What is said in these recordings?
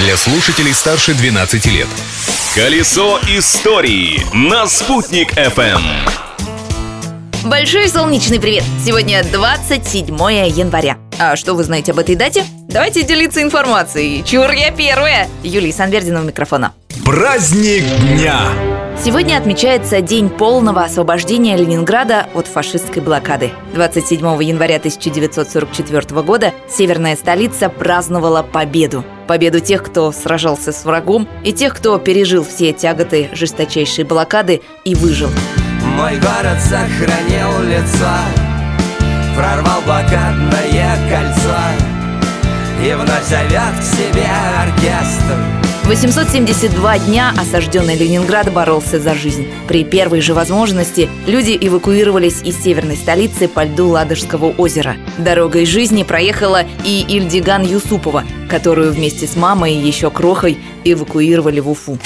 для слушателей старше 12 лет. Колесо истории на «Спутник FM. Большой солнечный привет! Сегодня 27 января. А что вы знаете об этой дате? Давайте делиться информацией. Чур, я первая! Юлия Санвердина у микрофона. Праздник дня! Сегодня отмечается День полного освобождения Ленинграда от фашистской блокады. 27 января 1944 года северная столица праздновала победу. Победу тех, кто сражался с врагом, и тех, кто пережил все тяготы жесточайшей блокады и выжил. Мой город сохранил лицо Прорвал блокадное кольцо И вновь зовет к себе оркестр 872 дня осажденный Ленинград боролся за жизнь. При первой же возможности люди эвакуировались из северной столицы по льду Ладожского озера. Дорогой жизни проехала и Ильдиган Юсупова, которую вместе с мамой и еще крохой эвакуировали в Уфу.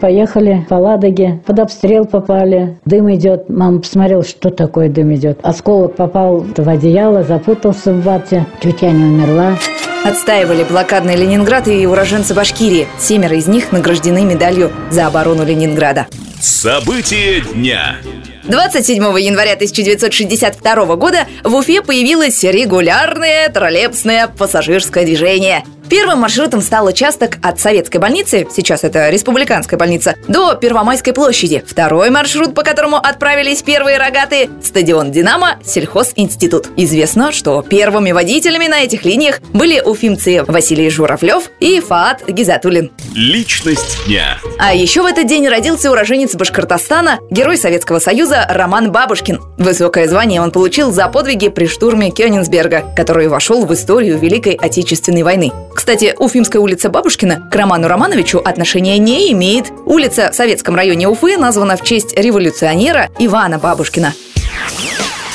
Поехали по Ладоге, под обстрел попали, дым идет. Мама посмотрела, что такое дым идет. Осколок попал в одеяло, запутался в вате, тетя не умерла. Отстаивали блокадный Ленинград и уроженцы Башкирии. Семеро из них награждены медалью за оборону Ленинграда. События дня. 27 января 1962 года в Уфе появилось регулярное троллейбусное пассажирское движение. Первым маршрутом стал участок от Советской больницы, сейчас это Республиканская больница, до Первомайской площади. Второй маршрут, по которому отправились первые рогатые – стадион «Динамо», сельхозинститут. Известно, что первыми водителями на этих линиях были уфимцы Василий Журавлев и Фаат Гизатулин. Личность дня. А еще в этот день родился уроженец Башкортостана, герой Советского Союза Роман Бабушкин. Высокое звание он получил за подвиги при штурме Кёнигсберга, который вошел в историю Великой Отечественной войны. Кстати, Уфимская улица Бабушкина к Роману Романовичу отношения не имеет. Улица в советском районе Уфы названа в честь революционера Ивана Бабушкина.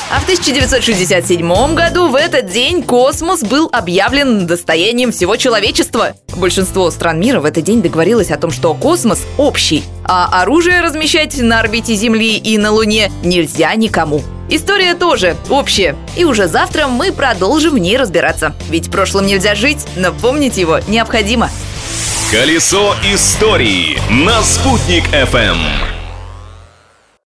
А в 1967 году в этот день космос был объявлен достоянием всего человечества. Большинство стран мира в этот день договорилось о том, что космос общий, а оружие размещать на орбите Земли и на Луне нельзя никому. История тоже общая. И уже завтра мы продолжим в ней разбираться. Ведь прошлым нельзя жить, но помнить его необходимо. Колесо истории на «Спутник FM.